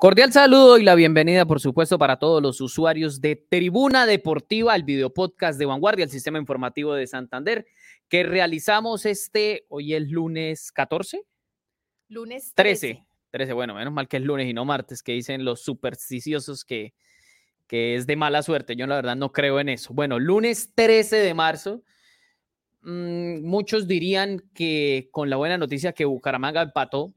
Cordial saludo y la bienvenida, por supuesto, para todos los usuarios de Tribuna Deportiva, el video podcast de Vanguardia, el sistema informativo de Santander, que realizamos este, hoy es lunes 14. Lunes 13. 13, bueno, menos mal que es lunes y no martes, que dicen los supersticiosos que, que es de mala suerte. Yo la verdad no creo en eso. Bueno, lunes 13 de marzo. Mm, muchos dirían que con la buena noticia que Bucaramanga empató,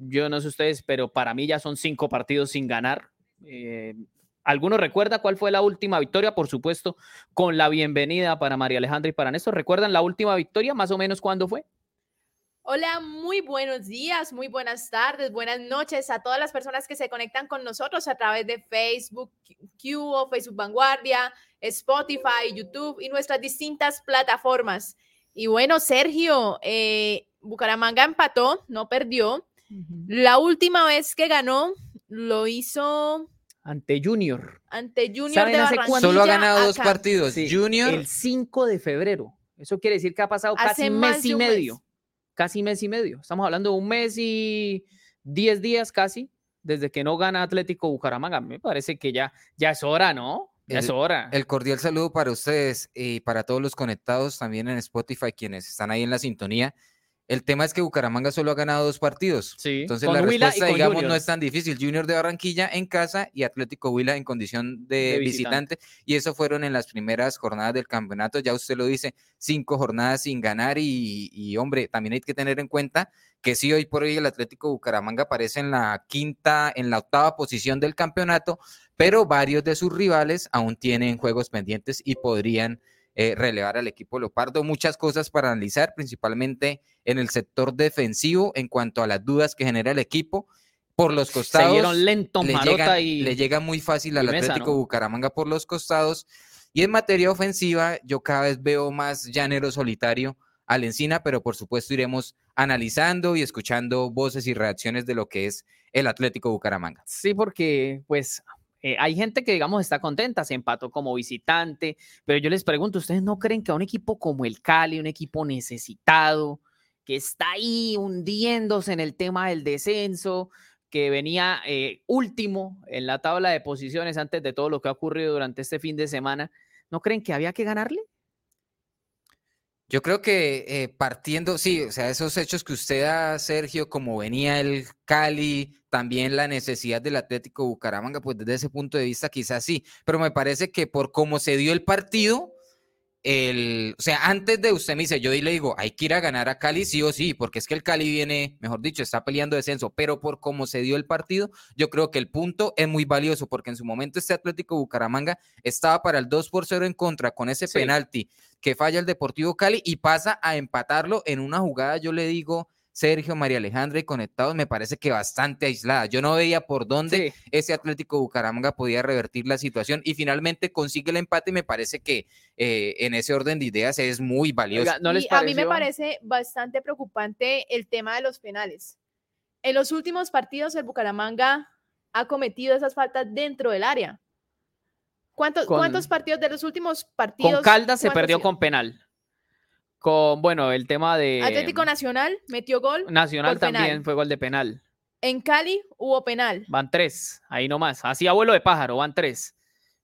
yo no sé ustedes, pero para mí ya son cinco partidos sin ganar. Eh, ¿Alguno recuerda cuál fue la última victoria? Por supuesto, con la bienvenida para María Alejandra y para Néstor. ¿Recuerdan la última victoria? Más o menos cuándo fue. Hola, muy buenos días, muy buenas tardes, buenas noches a todas las personas que se conectan con nosotros a través de Facebook, Q, Facebook Vanguardia, Spotify, YouTube y nuestras distintas plataformas. Y bueno, Sergio, eh, Bucaramanga empató, no perdió. La última vez que ganó lo hizo ante Junior. Ante Junior de Barranquilla. Solo ha ganado dos partidos. Junior. El 5 de febrero. Eso quiere decir que ha pasado casi mes y medio. Casi mes y medio. Estamos hablando de un mes y diez días casi desde que no gana Atlético Bucaramanga. Me parece que ya, ya es hora, ¿no? Ya es hora. El cordial saludo para ustedes y para todos los conectados también en Spotify, quienes están ahí en la sintonía. El tema es que Bucaramanga solo ha ganado dos partidos. Sí, Entonces la respuesta, digamos, no es tan difícil. Junior de Barranquilla en casa y Atlético Huila en condición de, visitante. Y eso fueron en las primeras jornadas del campeonato. Ya usted lo dice, cinco jornadas sin ganar. Y, hombre, también hay que tener en cuenta que sí, hoy por hoy el Atlético Bucaramanga aparece en la quinta, en la octava posición del campeonato, pero varios de sus rivales aún tienen juegos pendientes y podrían eh, relevar al equipo Leopardo. Muchas cosas para analizar, principalmente en el sector defensivo en cuanto a las dudas que genera el equipo. Por los costados. lento, le, y... le llega muy fácil al Atlético Bucaramanga por los costados. Y en materia ofensiva, yo cada vez veo más llanero solitario al Encina, pero por supuesto iremos analizando y escuchando voces y reacciones de lo que es el Atlético Bucaramanga. Sí, porque pues eh, hay gente que, digamos, está contenta, se empató como visitante, pero yo les pregunto, ¿ustedes no creen que a un equipo como el Cali, un equipo necesitado, que está ahí hundiéndose en el tema del descenso, que venía eh, último en la tabla de posiciones antes de todo lo que ha ocurrido durante este fin de semana, ¿no creen que había que ganarle? Yo creo que eh, partiendo, sí, o sea, esos hechos que usted da, Sergio, como venía el Cali, también la necesidad del Atlético Bucaramanga, pues desde ese punto de vista quizás sí, pero me parece que por cómo se dio el partido, el, o sea, antes de usted me dice, yo le digo, hay que ir a ganar a Cali sí o sí, porque es que el Cali viene, mejor dicho, está peleando descenso, pero por cómo se dio el partido, yo creo que el punto es muy valioso, porque en su momento este Atlético Bucaramanga estaba para el 2 por 0 en contra con ese penalti que falla el Deportivo Cali y pasa a empatarlo en una jugada, yo le digo, Sergio, María Alejandra y conectados, me parece que bastante aislada. Yo no veía por dónde ese Atlético Bucaramanga podía revertir la situación y finalmente consigue el empate y me parece que eh, en ese orden de ideas es muy valioso. a mí me parece bastante preocupante el tema de los penales. En los últimos partidos el Bucaramanga ha cometido esas faltas dentro del área. ¿Cuántos, ¿cuántos partidos de los últimos partidos? Con Caldas se perdió con penal. Con, bueno, el tema de... Atlético Nacional metió gol. Nacional también fue gol de penal. En Cali hubo penal. Van tres, ahí nomás. Así abuelo de pájaro, van tres.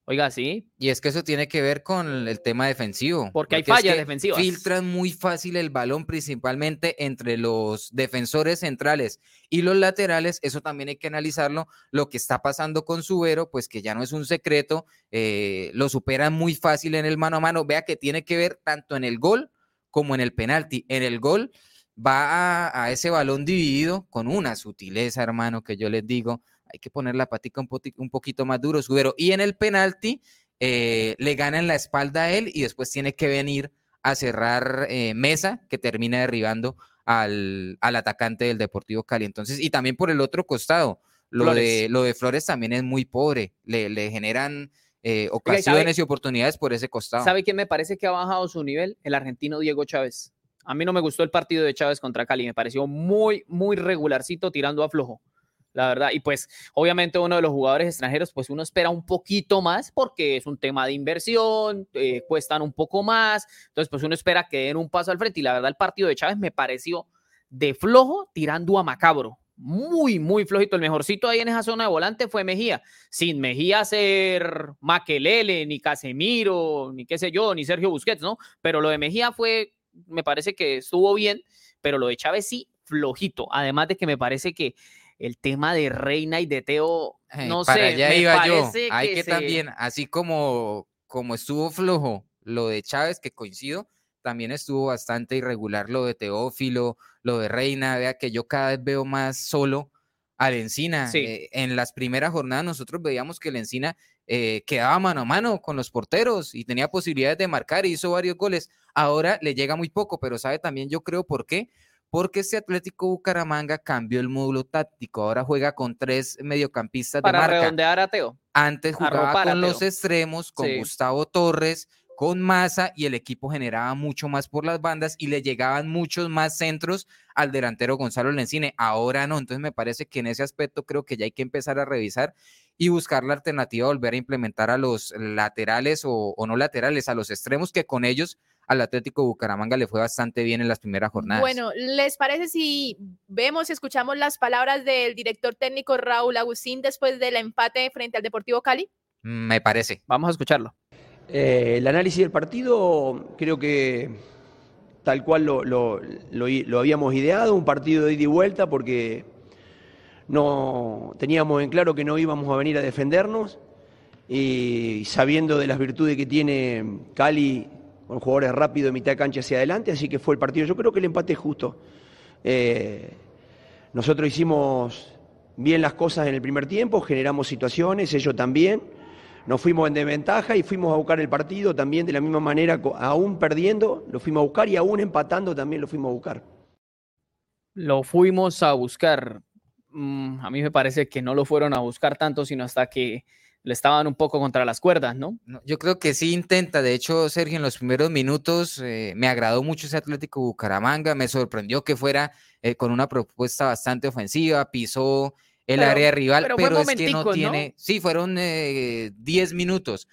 Oiga, sí. Y es que eso tiene que ver con el tema defensivo. Porque, hay fallas defensivas. Filtran muy fácil el balón, principalmente entre los defensores centrales y los laterales. Eso también hay que analizarlo. Lo que está pasando con Subero, pues que ya no es un secreto. Eh, lo superan muy fácil en el mano a mano. Vea que tiene que ver tanto en el gol como en el penalti. En el gol va a, a ese balón dividido con una sutileza, hermano, que yo les digo hay que poner la patica un, poquito más duro, Subero. Y en el penalti eh, le gana en la espalda a él y después tiene que venir a cerrar eh, Mesa, que termina derribando al, atacante del Deportivo Cali. Entonces, y también por el otro costado, lo, de, lo de Flores también es muy pobre. Le, generan eh, ocasiones y oportunidades por ese costado. ¿Sabe quién me parece que ha bajado su nivel? El argentino Diego Chávez. A mí no me gustó el partido de Chávez contra Cali, me pareció muy, muy regularcito tirando a flojo la verdad. Y pues obviamente uno de los jugadores extranjeros, pues uno espera un poquito más porque es un tema de inversión, eh, cuestan un poco más, entonces pues uno espera que den un paso al frente. Y la verdad el partido de Chávez me pareció de flojo tirando a macabro. muy, muy flojito. El mejorcito ahí en esa zona de volante fue Mejía. Sin Mejía ser Maquelele, ni Casemiro, ni qué sé yo, ni Sergio Busquets, ¿no? Pero lo de Mejía fue, me parece que estuvo bien, pero lo de Chávez sí, flojito. Además de que me parece que el tema de Reina y de Teo, no Para sé, allá me iba yo. parece Hay que, se- también, así como, como estuvo flojo lo de Chávez, que coincido, también estuvo bastante irregular lo de Teófilo, lo de Reina. Vea que yo cada vez veo más solo al Encina. Sí. Eh, en las primeras jornadas nosotros veíamos que el Encina eh, quedaba mano a mano con los porteros y tenía posibilidades de marcar y hizo varios goles. Ahora le llega muy poco, pero sabe también yo creo por qué. Porque este Atlético Bucaramanga cambió el módulo táctico. Ahora juega con tres mediocampistas de para marca. redondear a Teo. Antes jugaba arropar con los extremos, con Sí. Gustavo Torres, con Massa y el equipo generaba mucho más por las bandas y le llegaban muchos más centros al delantero Gonzalo Lencine. Ahora no, entonces me parece que en ese aspecto creo que ya hay que empezar a revisar y buscar la alternativa, volver a implementar a los laterales o, o no laterales, a los extremos que con ellos al Atlético Bucaramanga le fue bastante bien en las primeras jornadas. Bueno, ¿les parece si vemos y escuchamos las palabras del director técnico Raúl Agustín después del empate frente al Deportivo Cali? me parece. Vamos a escucharlo. Eh, el análisis del partido creo que tal cual lo, lo- lo lo habíamos ideado, un partido de ida y vuelta porque no teníamos en claro que no íbamos a venir a defendernos y sabiendo de las virtudes que tiene Cali con jugadores rápidos de mitad de cancha hacia adelante, así que fue el partido. Yo creo que el empate es justo. Eh, nosotros hicimos bien las cosas en el primer tiempo, generamos situaciones, ellos también. Nos fuimos en desventaja y fuimos a buscar el partido también de la misma manera, aún perdiendo, lo fuimos a buscar y aún empatando también lo fuimos a buscar. Lo fuimos a buscar. Mm, a mí me parece que no lo fueron a buscar tanto, sino hasta que le estaban un poco contra las cuerdas, ¿no? Yo creo que sí intenta. De hecho, Sergio, en los primeros minutos eh, me agradó mucho ese Atlético Bucaramanga. Me sorprendió que fuera eh, con una propuesta bastante ofensiva. Pisó el Pero- área rival, pero es que no tiene. Sí, fueron eh, 10 minutos.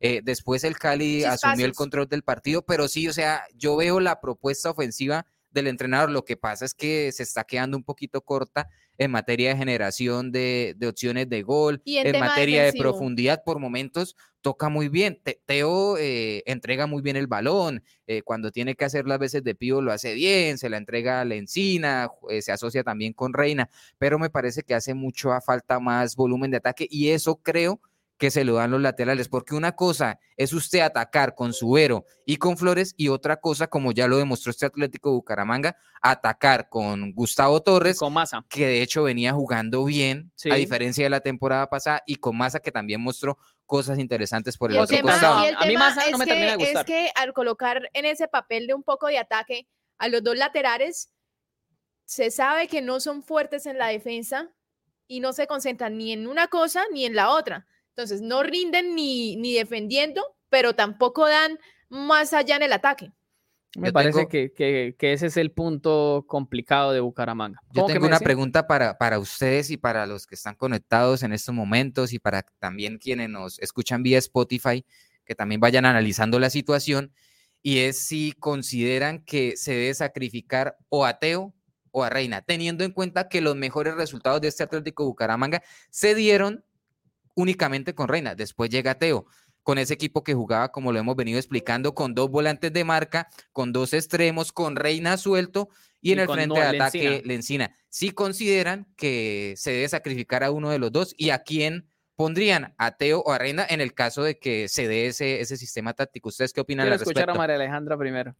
Eh, después el Cali asumió el control del partido, pero sí, o sea, yo veo la propuesta ofensiva del entrenador. Lo que pasa es que se está quedando un poquito corta en materia de generación de, de opciones de gol, Y en materia defensivo. de profundidad por momentos toca muy bien. Te- Teo eh, entrega muy bien el balón, eh, cuando tiene que hacer las veces de pío lo hace bien, se la entrega a la encina, eh, se asocia también con Reina, pero me parece que hace mucho a falta más volumen de ataque y eso creo que se lo dan los laterales, porque una cosa es usted atacar con Subero y con Flores y otra cosa, como ya lo demostró este Atlético Bucaramanga, atacar con Gustavo Torres, Con masa. que de hecho venía jugando bien, Sí. a diferencia de la temporada pasada, y con Massa que también mostró cosas interesantes por el el otro tema, costado. el A mí Massa no es me que- termina de Es gustar. que al colocar en ese papel de un poco de ataque a los dos laterales, se sabe que no son fuertes en la defensa y no se concentran ni en una cosa ni en la otra. Entonces, no rinden ni, ni defendiendo, pero tampoco dan más allá en el ataque. Me Yo parece tengo- que, que- que ese es el punto complicado de Bucaramanga. Yo ¿Cómo que tengo una pregunta para, para ustedes y para los que están conectados en estos momentos y para también quienes nos escuchan vía Spotify, que también vayan analizando la situación, y es si consideran que se debe sacrificar o a Teo o a Reina, teniendo en cuenta que los mejores resultados de este Atlético Bucaramanga se dieron únicamente con Reina. Después llega Teo, con ese equipo que jugaba, como lo hemos venido explicando, con dos volantes de marca, con dos extremos, con Reina suelto y en el frente no- de ataque Lencina. Lencina. Si consideran que se debe sacrificar a uno de los dos y a quién pondrían, a Teo o a Reina, en el caso de que se dé ese, ese sistema táctico. ¿Ustedes qué opinan Quiero al escuchar a respecto? María Alejandra primero.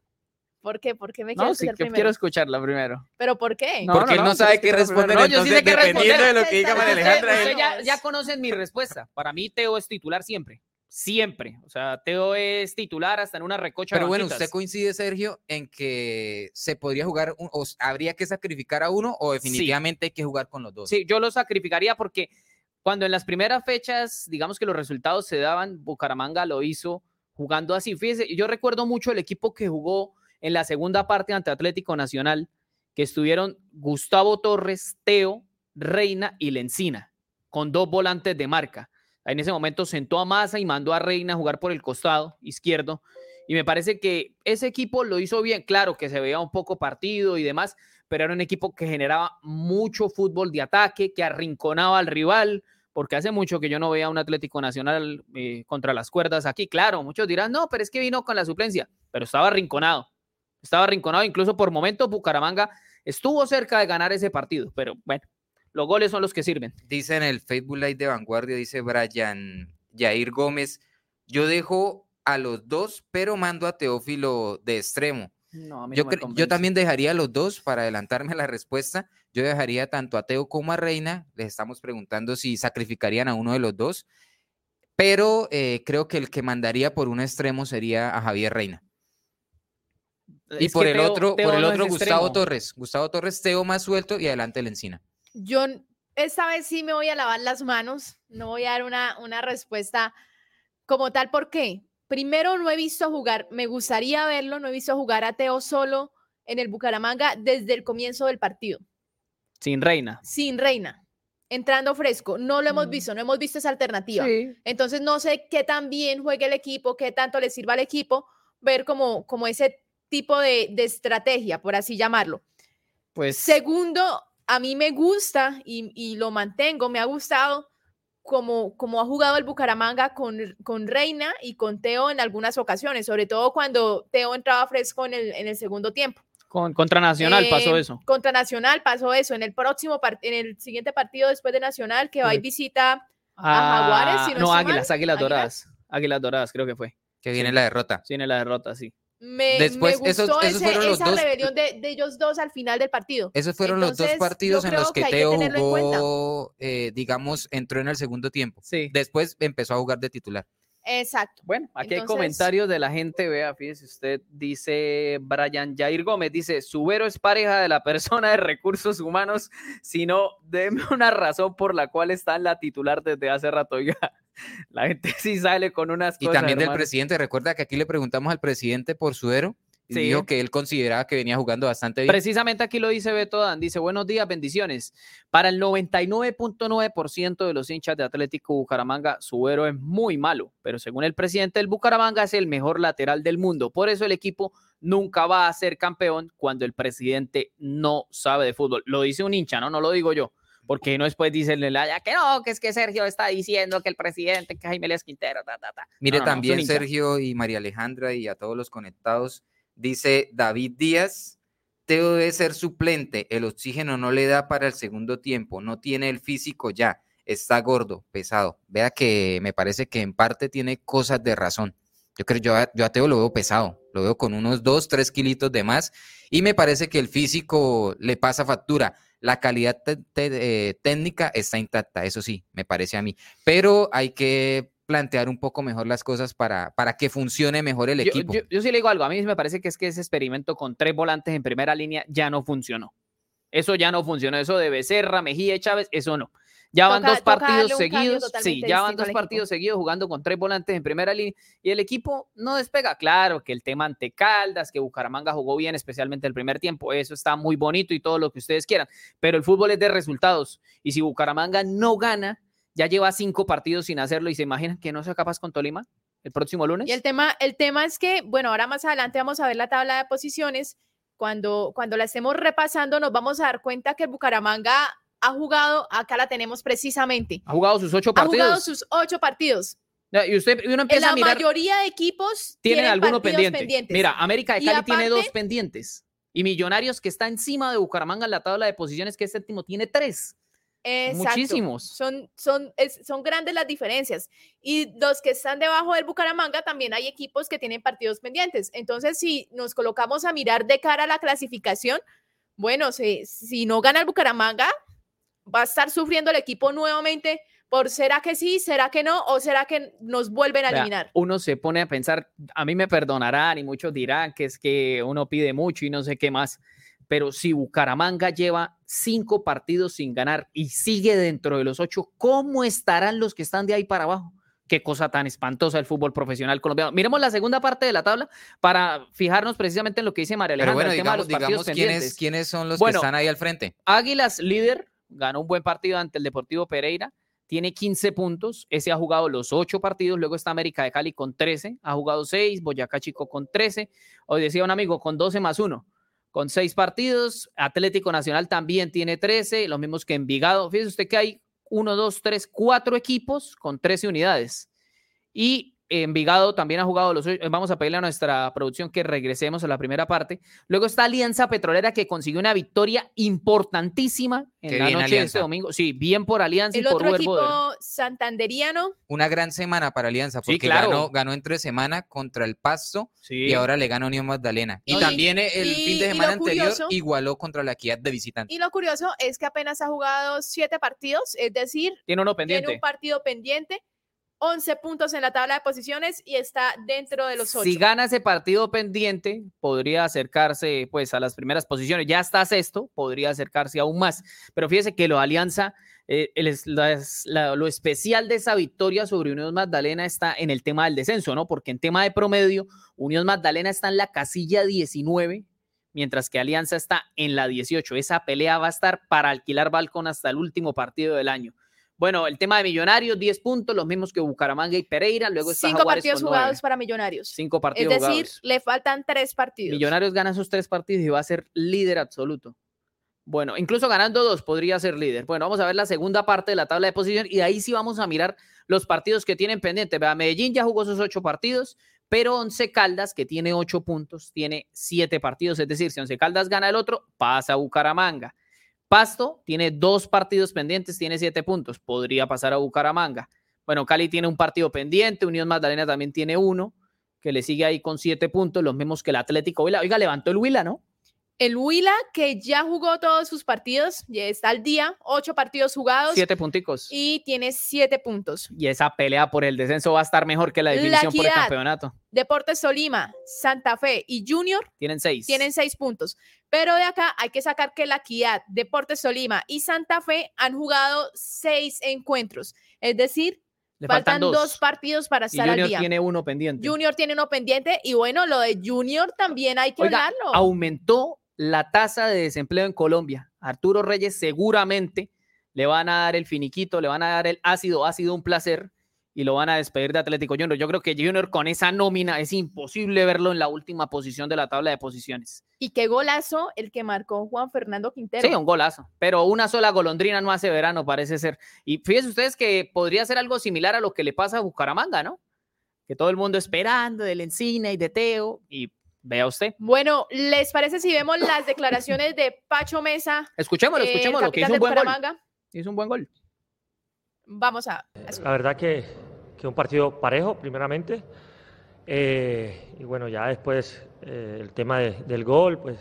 ¿Por qué? ¿Por qué me No, quieres sí, escuchar que primero? quiero escucharla primero. ¿Pero por qué? No, Porque él no sabe qué responder. No, yo sí entonces sé qué dependiendo de lo que diga responder. María Alejandra, usted él- Usted ya, ya conocen mi respuesta. Para mí, Teo es titular siempre. Siempre. O sea, Teo es titular hasta en una recocha. Pero bueno, banquitas. ¿usted coincide, Sergio, en que se podría jugar, un- o habría que sacrificar a uno o definitivamente hay que jugar con los dos? Sí, yo lo sacrificaría porque cuando en las primeras fechas, digamos que los resultados se daban, Bucaramanga lo hizo jugando así. Fíjese, yo recuerdo mucho el equipo que jugó en la segunda parte ante Atlético Nacional, que estuvieron Gustavo Torres, Teo, Reina y Lencina, con dos volantes de marca. En ese momento sentó a Massa y mandó a Reina a jugar por el costado izquierdo Y me parece que ese equipo lo hizo bien. Claro que se veía un poco partido y demás, pero era un equipo que generaba mucho fútbol de ataque, que arrinconaba al rival, porque hace mucho que yo no veía un Atlético Nacional eh, contra las cuerdas aquí. Claro, muchos dirán, no, pero es que vino con la suplencia, pero estaba arrinconado. Estaba arrinconado, incluso por momentos Bucaramanga estuvo cerca de ganar ese partido, pero bueno, los goles son los que sirven. Dice en el Facebook Live de Vanguardia, dice Brian Jair Gómez, yo dejo a los dos, pero mando a Teófilo de extremo. yo, yo, también dejaría a los dos para adelantarme a la respuesta. Yo dejaría tanto a Teo como a Reina. Les estamos preguntando si sacrificarían a uno de los dos. Pero eh, creo que el que mandaría por un extremo sería a Javier Reina. Y por el otro, por el otro Gustavo Torres. Gustavo Torres, Teo más suelto y adelante el Encina. Yo esta vez sí me voy a lavar las manos. No voy a dar una, una respuesta como tal. ¿Por qué? Primero, no he visto jugar, me gustaría verlo, no he visto jugar a Teo solo en el Bucaramanga desde el comienzo del partido. Sin reina. Sin reina. Entrando fresco. No lo hemos mm. visto, no hemos visto esa alternativa. Entonces, no sé qué tan bien juegue el equipo, qué tanto le sirva al equipo ver como, como ese tipo de, de estrategia, por así llamarlo. Pues. Segundo, a mí me gusta y, y lo mantengo, me ha gustado como, como ha jugado el Bucaramanga con, con Reina y con Teo en algunas ocasiones, sobre todo cuando Teo entraba fresco en el, en el segundo tiempo. Con, contra Nacional pasó eh, eso. Contra Nacional pasó eso. En el próximo en el siguiente partido después de Nacional, que va y visita a, Jaguares. no, Águilas, Águilas Doradas. Águilas Doradas, creo que fue. Que viene la derrota. Viene la derrota, sí. Me, Después, me gustó esos, fueron los esa rebelión de, de, ellos dos al final del partido. Esos fueron los dos partidos en los que, Teo jugó, eh, digamos, entró en el segundo tiempo. Sí. Después empezó a jugar de titular. Exacto. Bueno, aquí hay comentarios de la gente. Vea, fíjese usted, dice Brian Jair Gómez, dice, Subero es pareja de la persona de recursos humanos, sino déme una razón por la cual está en la titular desde hace rato. Oiga, la gente sí sale con unas y cosas. Y también del presidente. Recuerda que aquí le preguntamos al presidente por Suero y dijo que él consideraba que venía jugando bastante bien. Precisamente aquí lo dice Beto Dan, dice, buenos días, bendiciones. Para el 99.9% de los hinchas de Atlético Bucaramanga, Suero es muy malo, pero según el presidente del Bucaramanga es el mejor lateral del mundo. Por eso el equipo nunca va a ser campeón cuando el presidente no sabe de fútbol. Lo dice un hincha, ¿no? No lo digo yo porque no después dicen ya que no, que es que Sergio está diciendo que el presidente, que Jaime Lez Quintero, ta, ta, ta. Mire también Sergio y María Alejandra y a todos los conectados, dice David Díaz, Teo debe ser suplente, el oxígeno no le da para el segundo tiempo, no tiene el físico ya, está gordo, pesado. Vea que me parece que en parte tiene cosas de razón. Yo creo, yo yo a Teo lo veo pesado, lo veo con unos dos, tres kilitos de más y me parece que el físico le pasa factura la calidad eh, técnica está intacta, eso sí, me parece a mí. Pero hay que plantear un poco mejor las cosas para, para que funcione mejor el equipo. Yo, sí le digo algo, a mí me parece que es que ese experimento con tres volantes en primera línea ya no funcionó. Eso ya no funcionó, eso de Becerra, Mejía y Chávez, eso no. Ya van dos partidos seguidos. Sí, ya van dos partidos seguidos jugando con tres volantes en primera línea y el equipo no despega. Claro que el tema ante Caldas, que Bucaramanga jugó bien, especialmente el primer tiempo, eso está muy bonito y todo lo que ustedes quieran, pero el fútbol es de resultados y si Bucaramanga no gana, ya lleva cinco partidos sin hacerlo y se imaginan que no sea capaz con Tolima el próximo lunes. Y el tema, el tema es que, bueno, ahora más adelante vamos a ver la tabla de posiciones. Cuando, cuando la estemos repasando, nos vamos a dar cuenta que el Bucaramanga ha jugado, acá la tenemos precisamente. Ha jugado sus ocho partidos. Ha jugado sus ocho partidos. Y usted uno empieza la a mirar, mayoría de equipos tienen, algunos pendientes. Mira, América de Cali tiene dos pendientes. Y Millonarios, que está encima de Bucaramanga en la tabla de posiciones, que es séptimo, tiene tres. Muchísimos. Son, son, son grandes las diferencias. Y los que están debajo del Bucaramanga, también hay equipos que tienen partidos pendientes. Entonces, si nos colocamos a mirar de cara a la clasificación, bueno, si, si no gana el Bucaramanga, va a estar sufriendo el equipo nuevamente por será que sí, será que no, o será que nos vuelven a eliminar. Uno se pone a pensar, a mí me perdonarán y muchos dirán que es que uno pide mucho y no sé qué más, pero si Bucaramanga lleva cinco partidos sin ganar y sigue dentro de los ocho, ¿cómo estarán los que están de ahí para abajo? Qué cosa tan espantosa el fútbol profesional colombiano. Miremos la segunda parte de la tabla para fijarnos precisamente en lo que dice María Alejandra. Pero bueno, digamos, ¿quiénes, ¿quiénes, son los que están ahí al frente? Águilas líder, ganó un buen partido ante el Deportivo Pereira. tiene 15 puntos. Ese ha jugado los 8 partidos. Luego está América de Cali con 13. Ha jugado 6. Boyacá Chico con 13. Hoy decía un amigo con 12 más 1. Con 6 partidos. Atlético Nacional también tiene 13. Los mismos que Envigado. Fíjese usted que hay 1, 2, 3, 4 equipos con 13 unidades. Y Envigado también ha jugado los Vamos a pedirle a nuestra producción que regresemos a la primera parte. Luego está Alianza Petrolera que consiguió una victoria importantísima en la noche de este domingo. Sí, bien por Alianza El y por otro equipo santanderiano. Una gran semana para Alianza porque ganó, ganó entre semana contra el Pasto y ahora le ganó Unión Magdalena. Y, también el fin de semana anterior igualó contra la Equidad de visitante. Y lo curioso es que apenas ha jugado siete partidos, es decir, tiene uno pendiente. Tiene un partido pendiente 11 puntos en la tabla de posiciones y está dentro de los 8. Si gana ese partido pendiente, podría acercarse pues a las primeras posiciones. Ya está sexto, podría acercarse aún más. Pero fíjese que lo Alianza, eh, lo especial de esa victoria sobre Unión Magdalena está en el tema del descenso, ¿no? Porque en tema de promedio, Unión Magdalena está en la casilla 19, mientras que Alianza está en la 18. Esa pelea va a estar para alquilar balcón hasta el último partido del año. Bueno, el tema de Millonarios, 10 puntos, los mismos que Bucaramanga y Pereira. Luego está Cinco partidos jugados para Millonarios. Cinco partidos Es decir, le faltan tres partidos. Millonarios gana esos tres partidos y va a ser líder absoluto. Bueno, incluso ganando dos podría ser líder. Bueno, vamos a ver la segunda parte de la tabla de posición y ahí sí vamos a mirar los partidos que tienen pendiente. Vea, Medellín ya jugó sus ocho partidos, pero Once Caldas, que tiene ocho puntos, tiene siete partidos. Es decir, si Once Caldas gana el otro, pasa a Bucaramanga. Pasto tiene dos partidos pendientes, tiene siete puntos, podría pasar a Bucaramanga. Bueno, Cali tiene un partido pendiente, Unión Magdalena también tiene uno, que le sigue ahí con siete puntos, los mismos que el Atlético Huila. Oiga, levantó el Huila, ¿no? El Huila, que ya jugó todos sus partidos, ya está al día, ocho partidos jugados. Siete punticos. Y tiene siete puntos. Y esa pelea por el descenso va a estar mejor que la definición por el campeonato. Deportes Solima, Santa Fe y Junior. Tienen seis. Tienen seis puntos. Pero de acá hay que sacar que la Equidad, Deportes Solima y Santa Fe han jugado seis encuentros. Es decir, faltan, dos. partidos para estar Junior al día. tiene uno pendiente. Junior tiene uno pendiente y bueno, lo de Junior también hay que hablarlo. Aumentó la tasa de desempleo en Colombia. Arturo Reyes seguramente le van a dar el finiquito, le van a dar el ácido, ha sido un placer y lo van a despedir de Atlético Junior. Yo creo que Junior con esa nómina es imposible verlo en la última posición de la tabla de posiciones. Y qué golazo el que marcó Juan Fernando Quintero. Sí, un golazo, pero una sola golondrina no hace verano, parece ser. Y fíjense ustedes que podría ser algo similar a lo que le pasa a Bucaramanga, ¿no? Que todo el mundo esperando del Encina y de Teo y Vea usted. Bueno, ¿les parece si vemos las declaraciones de Pacho Mesa? Escuchémoslo, eh, escuchémoslo, que hizo un buen gol. Hizo un buen gol. Vamos a. La verdad que, que un partido parejo, primeramente. Eh, y bueno, ya después eh, el tema del gol, pues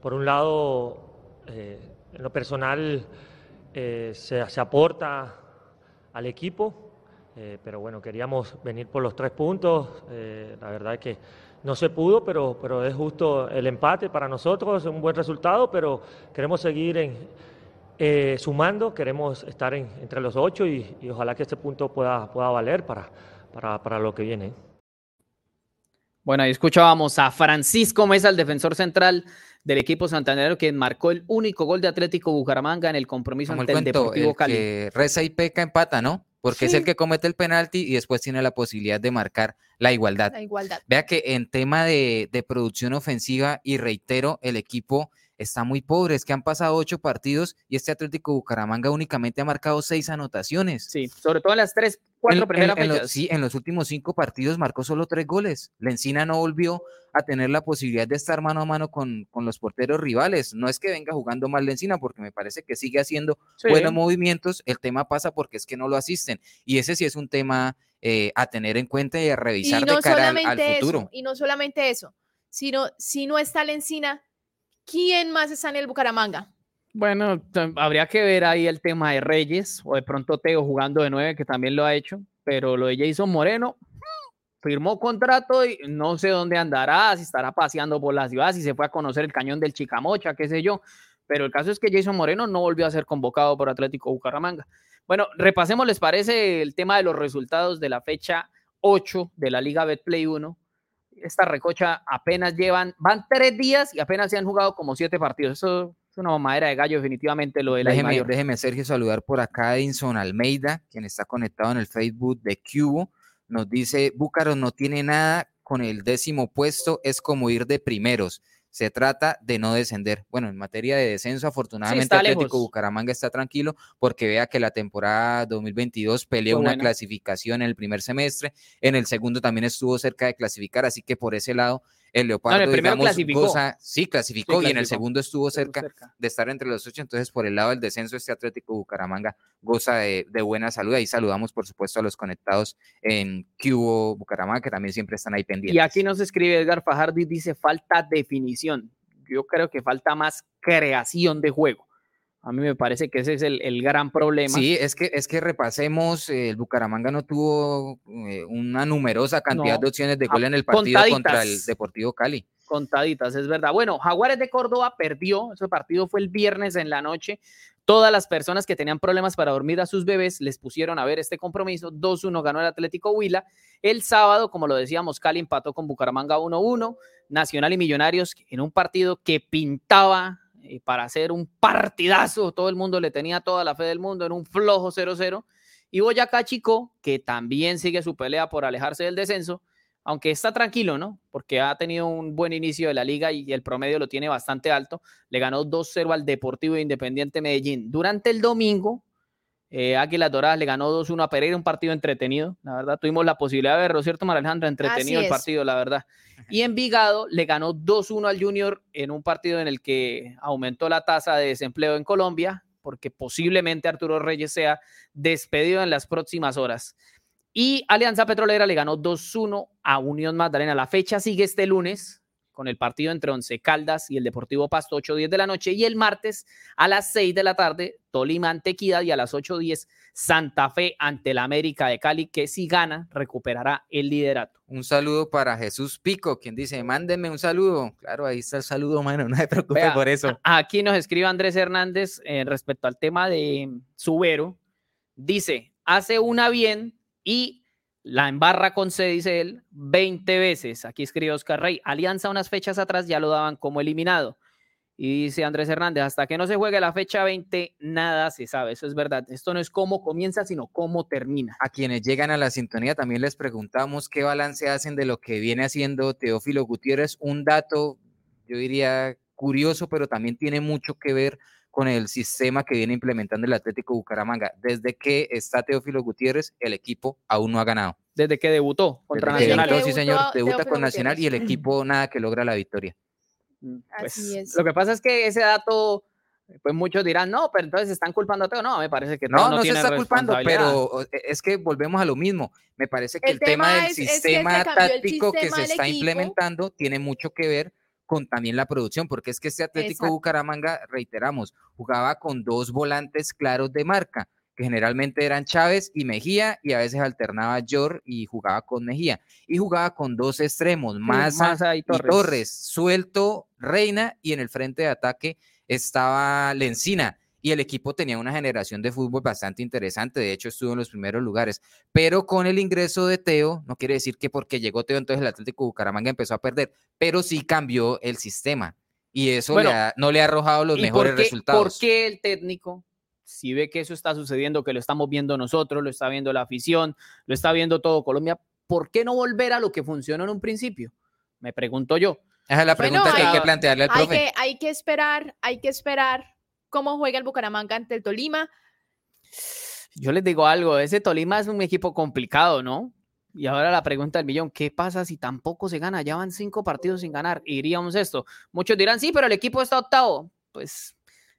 por un lado, en lo personal, se, se, aporta al equipo, pero bueno, queríamos venir por los tres puntos. la verdad es que no se pudo, pero, pero es justo el empate para nosotros, es un buen resultado, pero queremos seguir en, eh, sumando, queremos estar entre los ocho y, ojalá que este punto pueda, pueda valer para, para, para lo que viene. Bueno, ahí escuchábamos a Francisco Mesa, el defensor central del equipo santanero, que marcó el único gol de Atlético Bucaramanga en el compromiso ante el, Deportivo Cali. Que reza y peca empata, ¿no? Porque es el que comete el penalti y después tiene la posibilidad de marcar la igualdad. La igualdad. Vea que en tema de, de producción ofensiva, y reitero, el equipo está muy pobre. Es que han pasado ocho partidos y este Atlético Bucaramanga únicamente ha marcado seis anotaciones. Sí, sobre todo en las tres, cuatro primeras en, sí, en los últimos cinco partidos marcó solo tres goles. La Encina no volvió a tener la posibilidad de estar mano a mano con, con los porteros rivales. No es que venga jugando mal la Encina, porque me parece que sigue haciendo buenos movimientos. El tema pasa porque es que no lo asisten. Y ese sí es un tema eh, a tener en cuenta y a revisar de cara al, futuro. y no solamente eso, sino si no está la Encina, ¿Quién más está en el Bucaramanga? Bueno, habría que ver ahí el tema de Reyes o de pronto Teo jugando de nueve, que también lo ha hecho, pero lo de Jason Moreno firmó contrato y no sé dónde andará, si estará paseando por la ciudad, si se fue a conocer el cañón del Chicamocha, qué sé yo. Pero el caso es que Jason Moreno no volvió a ser convocado por Atlético Bucaramanga. Bueno, repasemos, ¿les parece el tema de los resultados de la fecha 8 de la Liga Betplay 1? Esta recocha apenas llevan, van tres días y apenas se han jugado como siete partidos. Eso Es una madera de gallo, definitivamente lo de la déjeme, mayor. déjeme, Sergio, saludar por acá a Edinson Almeida, quien está conectado en el Facebook de Cubo. Nos dice, Búcaro no tiene nada con el décimo puesto, es como ir de primeros. Se trata de no descender. Bueno, en materia de descenso, afortunadamente Atlético lejos. Bucaramanga está tranquilo porque vea que la temporada 2022 peleó una clasificación en el primer semestre, en el segundo también estuvo cerca de clasificar, así que por ese lado el Leopardo, no, el digamos, clasificó. Goza, sí, clasificó, sí, y en el segundo estuvo cerca, cerca, de estar entre los ocho. Entonces, por el lado del descenso, este Atlético Bucaramanga goza de, de, buena salud. Ahí saludamos, por supuesto, a los conectados en Cubo Bucaramanga, que también siempre están ahí pendientes. Y aquí nos escribe Edgar Fajardo y dice falta definición. Yo creo que falta más creación de juego. A mí me parece que ese es el, el gran problema. Sí, es que, es que repasemos, eh, el Bucaramanga no tuvo eh, una numerosa cantidad No, de opciones de gol en el partido contra el. Deportivo Cali. contaditas, es verdad. Bueno, Jaguares de Córdoba perdió, ese partido fue el viernes en la noche. Todas las personas que tenían problemas para dormir a sus bebés les pusieron a ver este compromiso. 2-1 ganó el Atlético Huila. El sábado, como lo decíamos, Cali empató con Bucaramanga 1-1. Nacional y Millonarios en un partido que pintaba eh, para hacer un partidazo. Todo el mundo le tenía toda la fe del mundo en un flojo 0-0. Y Boyacá Chico, que también sigue su pelea por alejarse del descenso, aunque está tranquilo, ¿no? Porque ha tenido un buen inicio de la liga y el promedio lo tiene bastante alto. Le ganó 2-0 al Deportivo Independiente Medellín. Durante el domingo, eh, Águilas Doradas le ganó 2-1 a Pereira, un partido entretenido. La verdad, tuvimos la posibilidad de verlo, ¿cierto, María Alejandra? Entretenido el partido, la verdad. Y Envigado le ganó 2-1 al Junior en un partido en el que aumentó la tasa de desempleo en Colombia, porque posiblemente Arturo Reyes sea despedido en las próximas horas. Y Alianza Petrolera le ganó 2-1 a Unión Magdalena. La fecha sigue este lunes con el partido entre Once Caldas y el Deportivo Pasto, 8-10 de la noche. Y el martes a las 6 de la tarde, Tolima ante Equidad y a las 8-10 Santa Fe ante el América de Cali, que si gana recuperará el liderato. Un saludo para Jesús Pico, quien dice, mándenme un saludo. Claro, ahí está el saludo, mano, no se preocupe Vea, por eso. Aquí nos escribe Andrés Hernández eh, respecto al tema de Subero. Dice, hace una bien y la embarra con C, dice él, 20 veces. Aquí escribe Oscar Rey. Alianza unas fechas atrás ya lo daban como eliminado. Y dice Andrés Hernández, hasta que no se juegue la fecha 20, nada se sabe. Eso es verdad. Esto no es cómo comienza, sino cómo termina. A quienes llegan a la sintonía también les preguntamos qué balance hacen de lo que viene haciendo Teófilo Gutiérrez. Un dato, yo diría, curioso, pero también tiene mucho que ver con el sistema que viene implementando el Atlético Bucaramanga. Desde que está Teófilo Gutiérrez, el equipo aún no ha ganado. Desde que debutó contra Desde Nacional. debutó, sí, señor, debuta Teófilo con Nacional y el equipo nada que logra la victoria. Mm, Así pues, es. Lo que pasa es que ese dato, pues muchos dirán, no, pero entonces están culpando a Teo. No, me parece que No, no, se tiene está culpando, pero e- es que volvemos a lo mismo. Me parece que el, El tema, tema del es- es que se sistema táctico que sistema se está equipo. implementando tiene mucho que ver con también la producción, porque es que este Atlético Exacto. Bucaramanga, reiteramos, jugaba con dos volantes claros de marca, que generalmente eran Chávez y Mejía, y a veces alternaba Yor y jugaba con Mejía, y jugaba con dos extremos, Maza Maza y y Torres. Torres. suelto Reina y en el frente de ataque estaba Lencina y el equipo tenía una generación de fútbol bastante interesante, de hecho estuvo en los primeros lugares, pero con el ingreso de Teo, no quiere decir que porque llegó Teo entonces el Atlético Bucaramanga empezó a perder, pero sí cambió el sistema y eso Bueno, le ha- no le ha arrojado los ¿Y mejores por qué, resultados. ¿Por qué el técnico, si ve que eso está sucediendo, que lo estamos viendo nosotros, lo está viendo la afición, lo está viendo todo Colombia, ¿por qué no volver a lo que funcionó en un principio? Me pregunto yo. Esa es la Bueno, pregunta que hay hay- que plantearle al Hay profe. que, hay que esperar, hay que esperar cómo juega el Bucaramanga ante el Tolima. Yo les digo algo, ese Tolima es un equipo complicado, ¿no? Y ahora la pregunta del millón, ¿qué pasa si tampoco se gana? Ya van cinco partidos sin ganar. Iríamos esto. Muchos dirán, sí, pero el equipo está octavo. Pues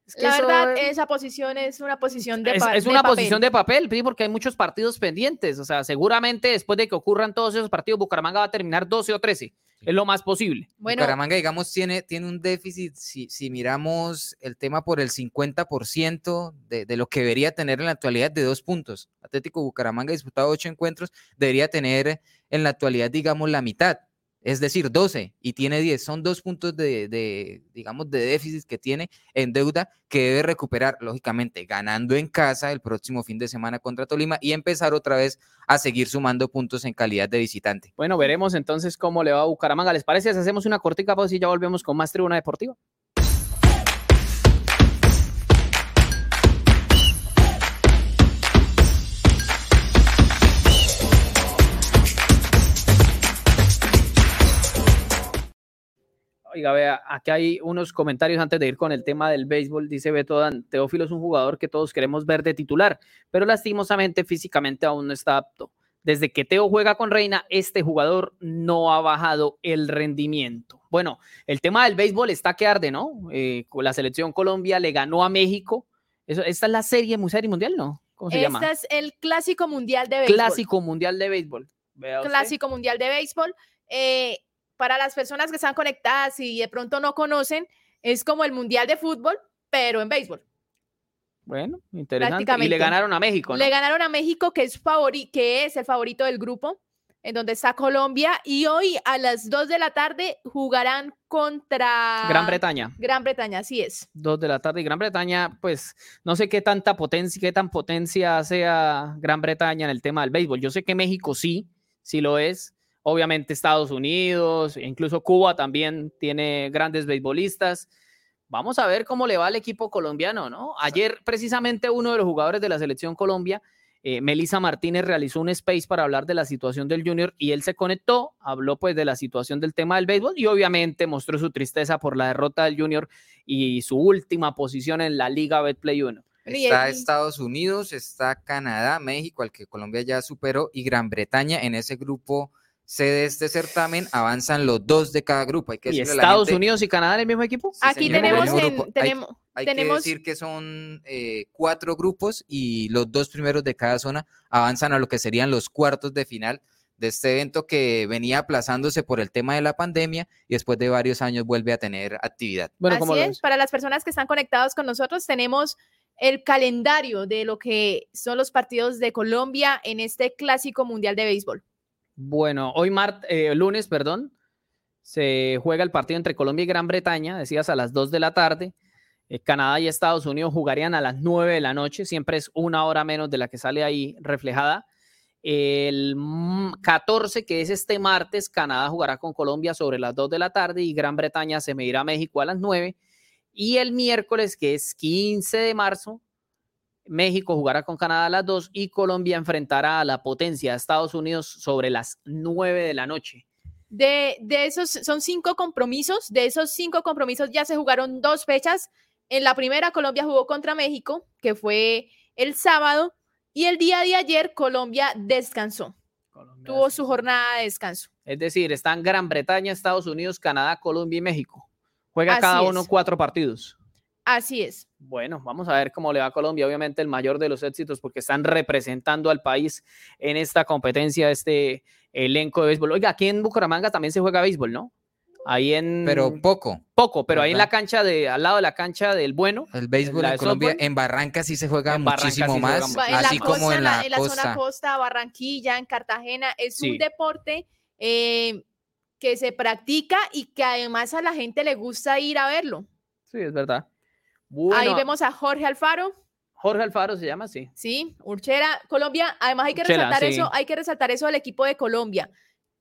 es que La verdad, es- esa posición es una posición de, es, es de una papel. posición de papel, sí, porque hay muchos partidos pendientes. O sea, seguramente después de que ocurran todos esos partidos, Bucaramanga va a terminar 12 o 13. Es lo más posible. Bueno, Bucaramanga, digamos, tiene, tiene un déficit, si, si miramos el tema por el 50% de, de lo que debería tener en la actualidad de dos puntos. Atlético Bucaramanga ha disputado ocho encuentros, debería tener en la actualidad, digamos, la mitad, es decir, 12 y tiene 10. Son dos puntos de, digamos, de déficit que tiene en deuda que debe recuperar, lógicamente, ganando en casa el próximo fin de semana contra Tolima y empezar otra vez a seguir sumando puntos en calidad de visitante. Bueno, veremos entonces cómo le va a Bucaramanga. ¿Les parece si hacemos una cortica pausa y ya volvemos con más Tribuna Deportiva? Oiga, vea, aquí hay unos comentarios antes de ir con el tema del béisbol. Dice Beto Dan, Teófilo es un jugador que todos queremos ver de titular, pero lastimosamente físicamente aún no está apto. Desde que Teo juega con Reina, este jugador no ha bajado el rendimiento. Bueno, el tema del béisbol está que arde, ¿no? Eh, la selección Colombia le ganó a México. Eso, esta es la serie, serie mundial, ¿no? ¿Cómo se llama? Este es el Clásico Mundial de Béisbol. Clásico Mundial de Béisbol. Clásico Mundial de Béisbol. Eh, para las personas que están conectadas y de pronto no conocen, es como el Mundial de Fútbol, pero en béisbol. Bueno, interesante. Y le ganaron a México. Le ganaron a México, que es, que es el favorito del grupo, en donde está Colombia. Y hoy a las 2 de la tarde jugarán contra Gran Bretaña. Gran Bretaña, así es. 2 de la tarde y Gran Bretaña, pues no sé qué tanta potencia, qué tan potencia sea Gran Bretaña en el tema del béisbol. Yo sé que México sí, sí lo es. Obviamente Estados Unidos, incluso Cuba también tiene grandes beisbolistas. Vamos a ver cómo le va al equipo colombiano, ¿no? Ayer precisamente uno de los jugadores de la selección Colombia, eh, Melissa Martínez, realizó un space para hablar de la situación del junior y él se conectó, habló pues de la situación del tema del béisbol y obviamente mostró su tristeza por la derrota del junior y su última posición en la Liga Betplay 1. Está Estados Unidos, está Canadá, México, al que Colombia ya superó, y Gran Bretaña en ese grupo de este certamen avanzan los dos de cada grupo. Hay que ¿Y Estados Unidos y Canadá en el mismo equipo? Aquí tenemos, tenemos, hay, que decir que son eh, cuatro grupos y los dos primeros de cada zona avanzan a lo que serían los cuartos de final de este evento que venía aplazándose por el tema de la pandemia y después de varios años vuelve a tener actividad. Bueno, Así es, para las personas que están conectados con nosotros tenemos el calendario de lo que son los partidos de Colombia en este clásico mundial de béisbol. Bueno, hoy eh, lunes, perdón, se juega el partido entre Colombia y Gran Bretaña, decías a las 2 de la tarde. Eh, Canadá y Estados Unidos jugarían a las 9 de la noche, siempre es una hora menos de la que sale ahí reflejada. El 14, que es este martes, Canadá jugará con Colombia sobre las 2 de la tarde y Gran Bretaña se medirá a México a las 9. Y el miércoles, que es 15 de marzo, México jugará con Canadá a las 2 y Colombia enfrentará a la potencia de Estados Unidos sobre las 9 de la noche. De, esos, son cinco compromisos. De esos cinco compromisos ya se jugaron dos fechas. En la primera, Colombia jugó contra México, que fue el sábado, y el día de ayer Colombia descansó. Tuvo su jornada de descanso. Es decir, están Gran Bretaña, Estados Unidos, Canadá, Colombia y México. Juega cada uno cuatro partidos. Así es. Bueno, vamos a ver cómo le va a Colombia. Obviamente el mayor de los éxitos porque están representando al país en esta competencia, este elenco de béisbol. Oiga, aquí en Bucaramanga también se juega béisbol, ¿no? Ahí en... Pero poco. Poco, pero ahí en la cancha de, al lado de la cancha del bueno. El béisbol en Colombia, en Barranca sí se juega muchísimo más, así como en la, en la zona costa, Barranquilla, en Cartagena. Es un deporte eh, que se practica y que además a la gente le gusta ir a verlo. Sí, es verdad. Ahí vemos a Jorge Alfaro. Jorge Alfaro se llama así. Sí, Urchera, Colombia. Además hay que resaltar eso, hay que resaltar eso del equipo de Colombia,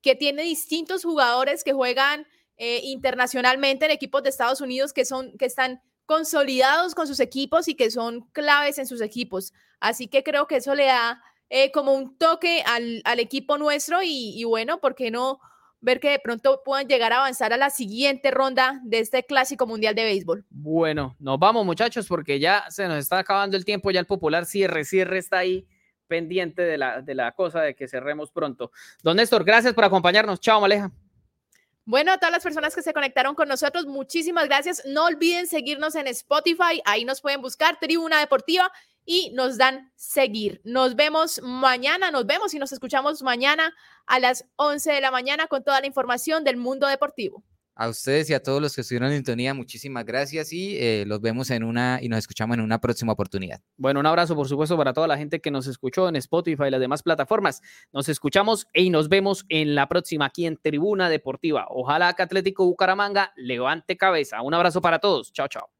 que tiene distintos jugadores que juegan eh, internacionalmente en equipos de Estados Unidos que son, que están consolidados con sus equipos y que son claves en sus equipos. Así que creo que eso le da eh, como un toque al, equipo nuestro y, y bueno, ¿por qué no? Ver que de pronto puedan llegar a avanzar a la siguiente ronda de este clásico mundial de béisbol. Bueno, nos vamos muchachos porque ya se nos está acabando el tiempo, ya el popular cierre, cierre está ahí pendiente de la, de la cosa de que cerremos pronto. Don Néstor, gracias por acompañarnos. Chao, Maleja. Bueno, a todas las personas que se conectaron con nosotros, muchísimas gracias. No olviden seguirnos en Spotify, ahí nos pueden buscar Tribuna Deportiva y nos dan seguir. Nos vemos mañana, nos vemos y nos escuchamos mañana a las 11 de la mañana con toda la información del mundo deportivo. A ustedes y a todos los que estuvieron en sintonía, muchísimas gracias y eh, los vemos en una y nos escuchamos en una próxima oportunidad. Bueno, un abrazo por supuesto para toda la gente que nos escuchó en Spotify y las demás plataformas. Nos escuchamos y nos vemos en la próxima aquí en Tribuna Deportiva. Ojalá que Atlético Bucaramanga levante cabeza. Un abrazo para todos. Chao, chao.